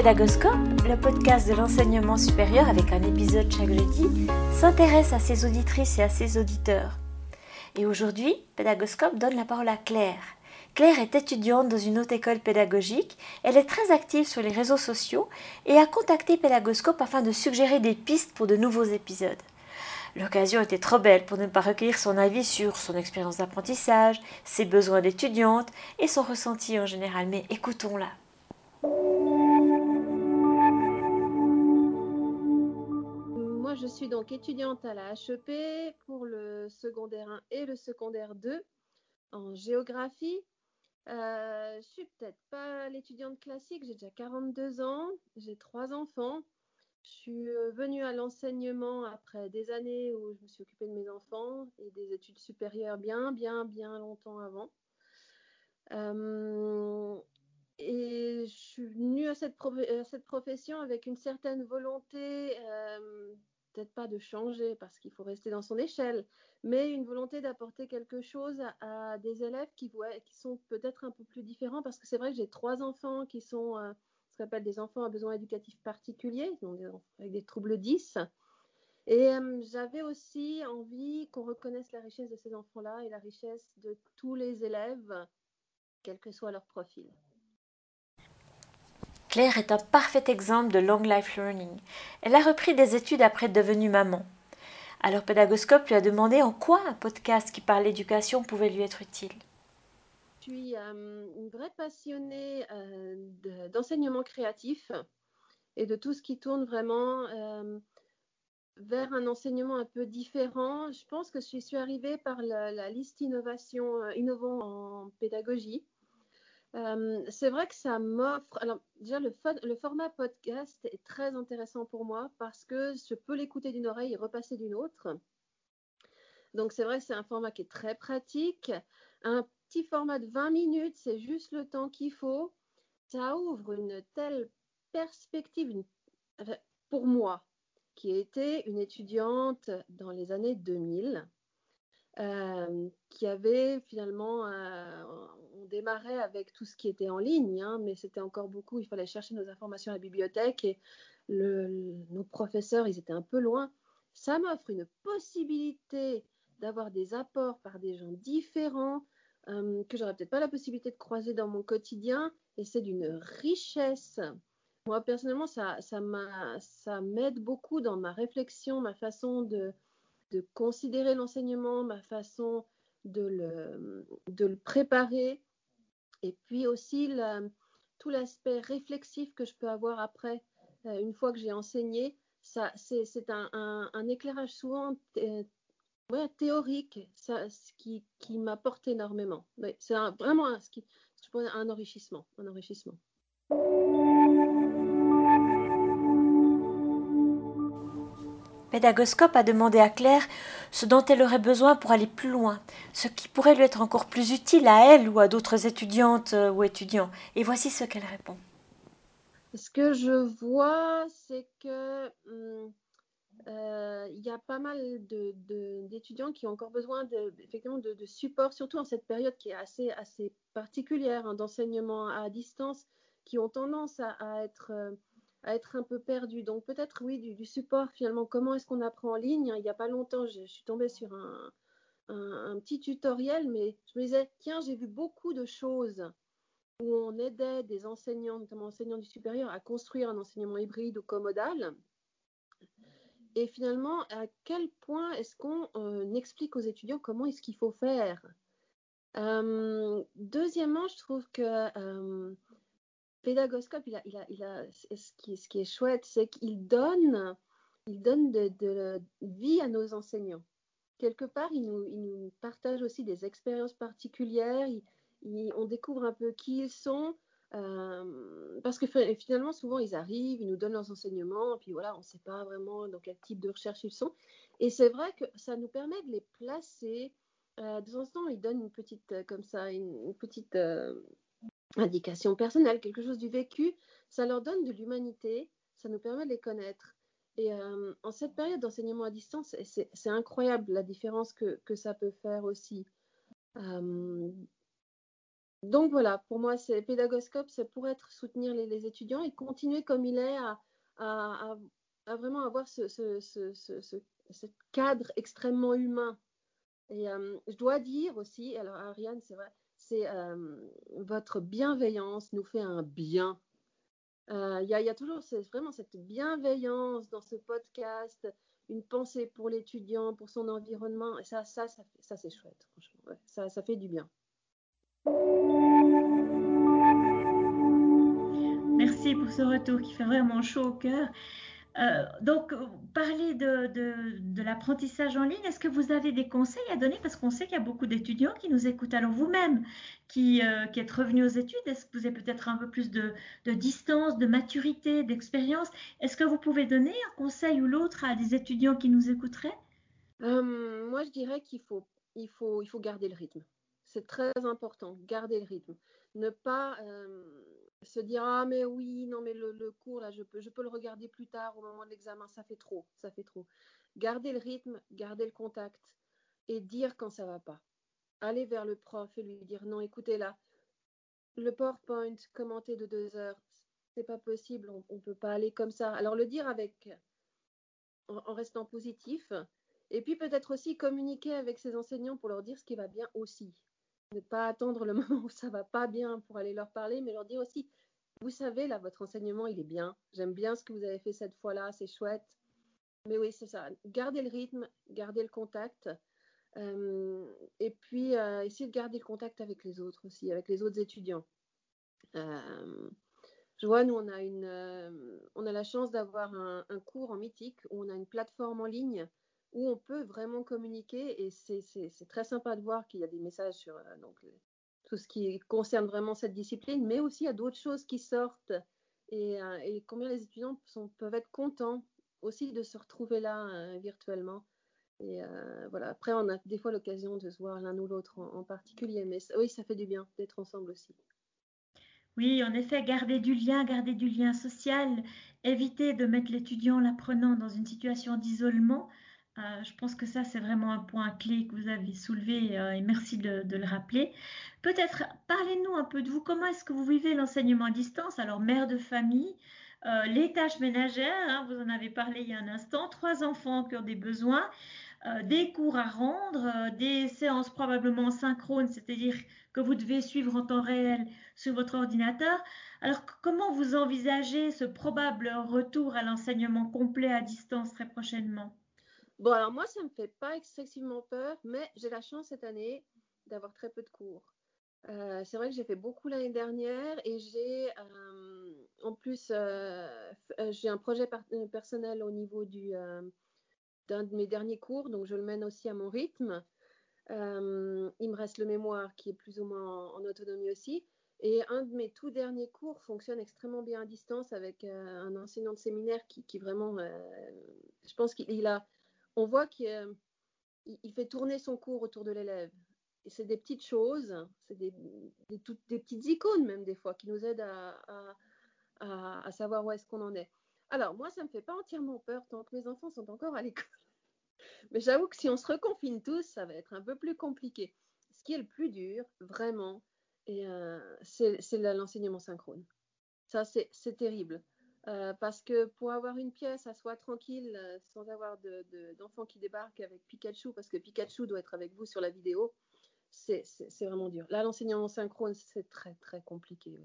Pédagoscope, le podcast de l'enseignement supérieur avec un épisode chaque jeudi, s'intéresse à ses auditrices et à ses auditeurs. Et aujourd'hui, Pédagoscope donne la parole à Claire. Claire est étudiante dans une haute école pédagogique, elle est très active sur les réseaux sociaux et a contacté Pédagoscope afin de suggérer des pistes pour de nouveaux épisodes. L'occasion était trop belle pour ne pas recueillir son avis sur son expérience d'apprentissage, ses besoins d'étudiante et son ressenti en général, mais écoutons-la. Suis donc étudiante à la HEP pour le secondaire 1 et le secondaire 2 en géographie. Euh, je suis peut-être pas l'étudiante classique, j'ai déjà 42 ans, j'ai trois enfants. Je suis euh, venue à l'enseignement après des années où je me suis occupée de mes enfants et des études supérieures bien, bien, bien longtemps avant. Euh, et je suis venue à cette, cette, profession avec une certaine volonté peut-être pas de changer parce qu'il faut rester dans son échelle, mais une volonté d'apporter quelque chose à, des élèves qui, sont peut-être un peu plus différents parce que c'est vrai que j'ai trois enfants qui sont euh, ce qu'on appelle des enfants à besoins éducatifs particuliers, donc avec des troubles 10. Et euh, j'avais aussi envie qu'on reconnaisse la richesse de ces enfants-là et la richesse de tous les élèves, quel que soit leur profil. Claire est un parfait exemple de long life learning. Elle a repris des études après être devenue maman. Alors Pédagoscope lui a demandé en quoi un podcast qui parle d'éducation pouvait lui être utile. Je suis euh, une vraie passionnée euh, d'enseignement créatif et de tout ce qui tourne vraiment euh, vers un enseignement un peu différent. Je pense que je suis arrivée par la, la liste innovation, innovant en pédagogie euh, c'est vrai que ça m'offre. Alors, déjà, le, format podcast est très intéressant pour moi parce que je peux l'écouter d'une oreille et repasser d'une autre. Donc, c'est vrai c'est un format qui est très pratique. Un petit format de 20 minutes, c'est juste le temps qu'il faut. Ça ouvre une telle perspective pour moi, qui était une étudiante dans les années 2000. Euh, qui avait finalement, euh, on démarrait avec tout ce qui était en ligne, hein, mais c'était encore beaucoup, il fallait chercher nos informations à la bibliothèque et nos professeurs, ils étaient un peu loin. Ça m'offre une possibilité d'avoir des apports par des gens différents euh, que j'aurais peut-être pas la possibilité de croiser dans mon quotidien et c'est d'une richesse. Moi, personnellement, ça, ça m'aide beaucoup dans ma réflexion, ma façon de, de considérer l'enseignement, ma façon de le, de le préparer, et puis aussi tout l'aspect réflexif que je peux avoir après, euh, une fois que j'ai enseigné. Ça, c'est, un, un, éclairage souvent théorique, ça, ce qui, qui m'apporte énormément. c'est vraiment un enrichissement, un enrichissement. Pédagoscope a demandé à Claire ce dont elle aurait besoin pour aller plus loin, ce qui pourrait lui être encore plus utile à elle ou à d'autres étudiantes euh, ou étudiants. Et voici ce qu'elle répond. Ce que je vois, c'est que hum, euh, il y a pas mal d'étudiants qui ont encore besoin de, effectivement de, support, surtout en cette période qui est assez, assez particulière hein, d'enseignement à distance, qui ont tendance à, être euh, à être un peu perdu. Donc peut-être oui du, support finalement. Comment est-ce qu'on apprend en ligne? Il n'y a pas longtemps, je, suis tombée sur un, petit tutoriel, mais je me disais tiens j'ai vu beaucoup de choses où on aidait des enseignants, notamment enseignants du supérieur, à construire un enseignement hybride ou commodal. Et finalement, à quel point est-ce qu'on euh, explique aux étudiants comment est-ce qu'il faut faire? Euh, Deuxièmement, je trouve que euh, Pédagoscope, il a, il a, il a, ce, qui, qui est chouette, c'est qu'il donne, il donne de, de, vie à nos enseignants. Quelque part, il nous, il nous partage aussi des expériences particulières. On découvre un peu qui ils sont. Euh, parce que finalement, souvent, ils arrivent, ils nous donnent leurs enseignements, puis voilà, on ne sait pas vraiment dans quel type de recherche ils sont. Et c'est vrai que ça nous permet de les placer. Euh, de temps en temps, ils donnent une petite, euh, comme ça, une, petite indication personnelle, quelque chose du vécu, ça leur donne de l'humanité, ça nous permet de les connaître. Et euh, en cette période d'enseignement à distance, c'est incroyable la différence que, que, ça peut faire aussi. Euh, donc voilà, pour moi, c'est Pédagoscope, c'est pour être soutenir les, étudiants et continuer comme il est à, vraiment avoir ce, cadre extrêmement humain. Et euh, je dois dire aussi, alors Ariane, c'est vrai, euh, votre bienveillance nous fait un bien. Euh, il y, a toujours vraiment cette bienveillance dans ce podcast, une pensée pour l'étudiant, pour son environnement. Et ça, ça, ça, c'est chouette, franchement. ça, ça fait du bien. Merci pour ce retour qui fait vraiment chaud au cœur. Euh, donc, parler de, de, l'apprentissage en ligne, est-ce que vous avez des conseils à donner? Parce qu'on sait qu'il y a beaucoup d'étudiants qui nous écoutent. Alors, vous-même, qui, euh, qui, êtes revenu aux études, est-ce que vous avez peut-être un peu plus de, de distance, de maturité, d'expérience? Est-ce que vous pouvez donner un conseil ou l'autre à des étudiants qui nous écouteraient? Euh, Moi, je dirais qu'il faut, il faut, il faut garder le rythme. C'est très important, garder le rythme. Ne pas euh, se dire ah mais oui, non mais le, cours là, je peux, je peux le regarder plus tard au moment de l'examen, ça fait trop, ça fait trop. Garder le rythme, garder le contact et dire quand ça va pas. Aller vers le prof et lui dire non, écoutez là, le PowerPoint commenté de deux heures, c'est pas possible, on, ne peut pas aller comme ça. Alors le dire avec en restant positif, et puis peut-être aussi communiquer avec ses enseignants pour leur dire ce qui va bien aussi ne pas attendre le moment où ça va pas bien pour aller leur parler, mais leur dire aussi, vous savez, là, votre enseignement, il est bien. J'aime bien ce que vous avez fait cette fois-là, c'est chouette. Mais oui, c'est ça. Gardez le rythme, gardez le contact. Euh, et puis, euh, essayez de garder le contact avec les autres aussi, avec les autres étudiants. Euh, je vois, nous, on a, une, on a la chance d'avoir un, un, cours en mythique où on a une plateforme en ligne où on peut vraiment communiquer et c'est très sympa de voir qu'il y a des messages sur euh, tout ce qui concerne vraiment cette discipline, mais aussi il y a d'autres choses qui sortent et, euh, combien les étudiants peuvent être contents aussi de se retrouver là euh, virtuellement. Et voilà, après, on a des fois l'occasion de se voir l'un ou l'autre en, particulier, mais oui, ça fait du bien d'être ensemble aussi. Oui, en effet, garder du lien, garder du lien social, éviter de mettre l'étudiant, l'apprenant dans une situation d'isolement, euh, je pense que ça, c'est vraiment un point clé que vous avez soulevé euh, et merci de, le rappeler. Peut-être parlez-nous un peu de vous. Comment est-ce que vous vivez l'enseignement à distance? Alors, mère de famille, euh, les tâches ménagères, hein, vous en avez parlé il y a un instant, trois enfants qui ont des besoins, des cours à rendre, des séances probablement synchrones, c'est-à-dire que vous devez suivre en temps réel sur votre ordinateur. Alors, comment vous envisagez ce probable retour à l'enseignement complet à distance très prochainement? Bon, alors moi, ça ne me fait pas excessivement peur, mais j'ai la chance cette année d'avoir très peu de cours. Euh, c'est vrai que j'ai fait beaucoup l'année dernière et j'ai euh, en plus euh, j'ai un projet personnel au niveau du d'un de mes derniers cours, donc je le mène aussi à mon rythme. il me reste le mémoire qui est plus ou moins en, autonomie aussi. Et un de mes tout derniers cours fonctionne extrêmement bien à distance avec un enseignant de séminaire qui, qui vraiment, je pense qu'il a on voit qu'il euh, fait tourner son cours autour de l'élève. Et c'est des petites choses, c'est des, petites icônes même des fois qui nous aident à, savoir où est-ce qu'on en est. Alors moi, ça ne me fait pas entièrement peur tant que mes enfants sont encore à l'école. Mais j'avoue que si on se reconfine tous, ça va être un peu plus compliqué. Ce qui est le plus dur, vraiment, euh, c'est l'enseignement synchrone. Ça, c'est terrible. Euh, parce que pour avoir une pièce à soi tranquille, euh, sans avoir d'enfants qui débarquent avec Pikachu, parce que Pikachu doit être avec vous sur la vidéo, c'est vraiment dur. Là, l'enseignement synchrone, c'est très, très compliqué.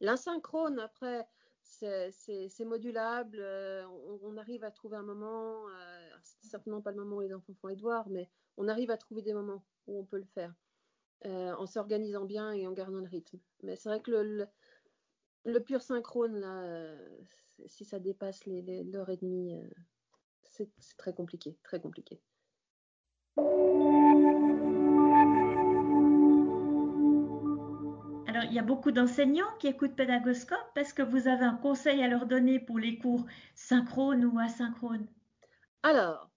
L'insynchrone, après, c'est modulable. Euh, on, arrive à trouver un moment, c'est certainement pas le moment où les enfants font Edouard, mais on arrive à trouver des moments où on peut le faire. en s'organisant bien et en gardant le rythme. Mais c'est vrai que le pur synchrone, là, euh, si ça dépasse l'heure et demie, euh, c'est très compliqué, très compliqué. Alors, il y a beaucoup d'enseignants qui écoutent Pédagoscope. Est-ce que vous avez un conseil à leur donner pour les cours synchrones ou asynchrones? Alors,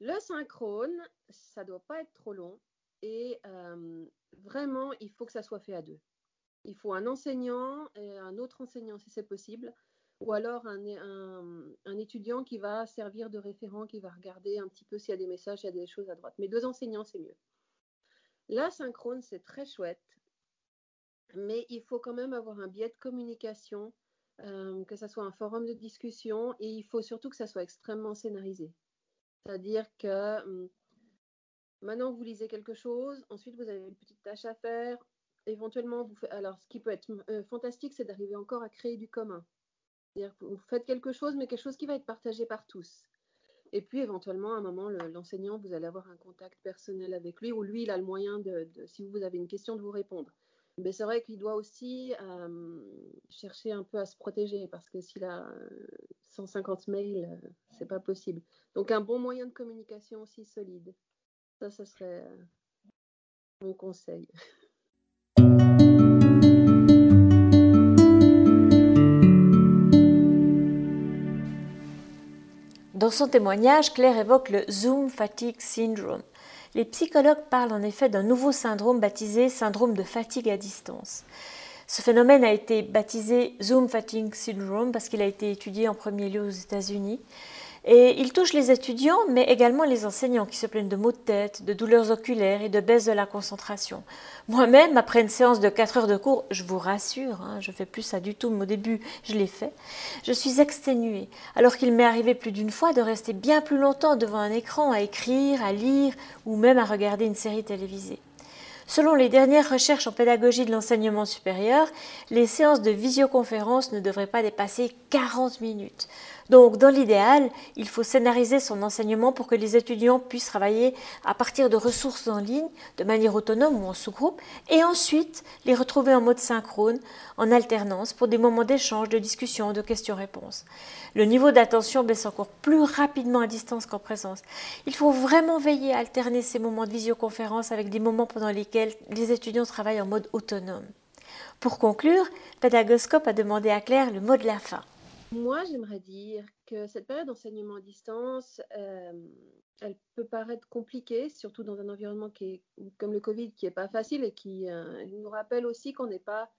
le synchrone, ça ne doit pas être trop long et euh, vraiment, il faut que ça soit fait à deux il faut un enseignant et un autre enseignant si c'est possible, ou alors un, étudiant qui va servir de référent, qui va regarder un petit peu s'il y a des messages, s'il y a des choses à droite. Mais deux enseignants, c'est mieux. L'asynchrone, c'est très chouette mais il faut quand même avoir un biais de communication, euh, que ce soit un forum de discussion, et il faut surtout que ça soit extrêmement scénarisé. C'est-à-dire que hum, maintenant vous lisez quelque chose, ensuite vous avez une petite tâche à faire, éventuellement. Alors ce qui peut être euh, fantastique, c'est d'arriver encore à créer du commun. C'est-à-dire que vous faites quelque chose, mais quelque chose qui va être partagé par tous. Et puis éventuellement, à un moment, l'enseignant, vous allez avoir un contact personnel avec lui, ou lui, il a le moyen si vous avez une question, de vous répondre. Mais c'est vrai qu'il doit aussi euh, chercher un peu à se protéger, parce que s'il a 150 euh, mails, euh, c'est pas possible. Donc un bon moyen de communication aussi solide. Ça, ce serait mon conseil. Dans son témoignage, Claire évoque le Zoom Fatigue Syndrome. Les psychologues parlent en effet d'un nouveau syndrome baptisé syndrome de fatigue à distance. Ce phénomène a été baptisé Zoom Fatigue Syndrome parce qu'il a été étudié en premier lieu aux États-Unis et il touche les étudiants, mais également les enseignants qui se plaignent de maux de tête, de douleurs oculaires et de baisse de la concentration. Moi-même, après une séance de 4 heures de cours, je vous rassure, hein, je fais plus ça du tout, mais au début, je l'ai fait, je suis exténuée, alors qu'il m'est arrivé plus d'une fois de rester bien plus longtemps devant un écran à écrire, à lire ou même à regarder une série télévisée. Selon les dernières recherches en pédagogie de l'enseignement supérieur, les séances de visioconférence ne devraient pas dépasser 40 minutes. Donc, dans l'idéal, il faut scénariser son enseignement pour que les étudiants puissent travailler à partir de ressources en ligne, de manière autonome ou en sous-groupe, et ensuite les retrouver en mode synchrone, en alternance, pour des moments d'échange, de discussion, de questions-réponses. Le niveau d'attention baisse encore plus rapidement à distance qu'en présence. Il faut vraiment veiller à alterner ces moments de visioconférence avec des moments pendant lesquels les étudiants travaillent en mode autonome. Pour conclure, Pédagoscope a demandé à Claire le mot de la fin. Moi, j'aimerais dire que cette période d'enseignement à distance, euh, elle peut paraître compliquée, surtout dans un environnement qui est, comme le Covid, qui n'est pas facile et qui euh, nous rappelle aussi qu'on n'est pas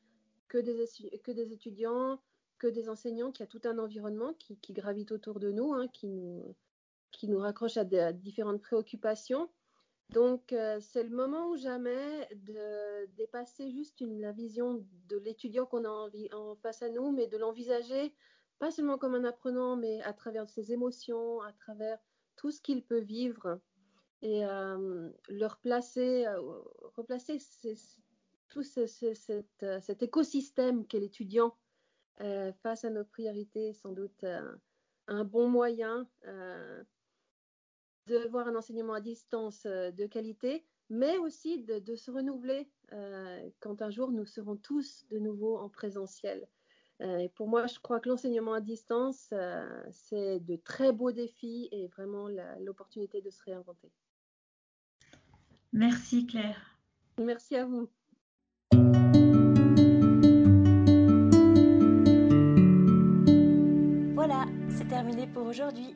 que des, que des étudiants, que des enseignants, qu'il y a tout un environnement qui, gravite autour de nous, hein, qui, nous, qui nous raccroche à, différentes préoccupations. Donc, euh, c'est le moment ou jamais de dépasser juste la vision de l'étudiant qu'on a en face à nous, mais de l'envisager pas seulement comme un apprenant, mais à travers ses émotions, à travers tout ce qu'il peut vivre et euh, le replacer, euh, replacer tout cet, écosystème qu'est l'étudiant euh, face à nos priorités, sans doute un bon moyen de voir un enseignement à distance de qualité, mais aussi de se renouveler quand un jour nous serons tous de nouveau en présentiel. Euh, et pour moi, je crois que l'enseignement à distance, euh, c'est de très beaux défis et vraiment l'opportunité de se réinventer. Merci Claire. Merci à vous. Voilà, c'est terminé pour aujourd'hui.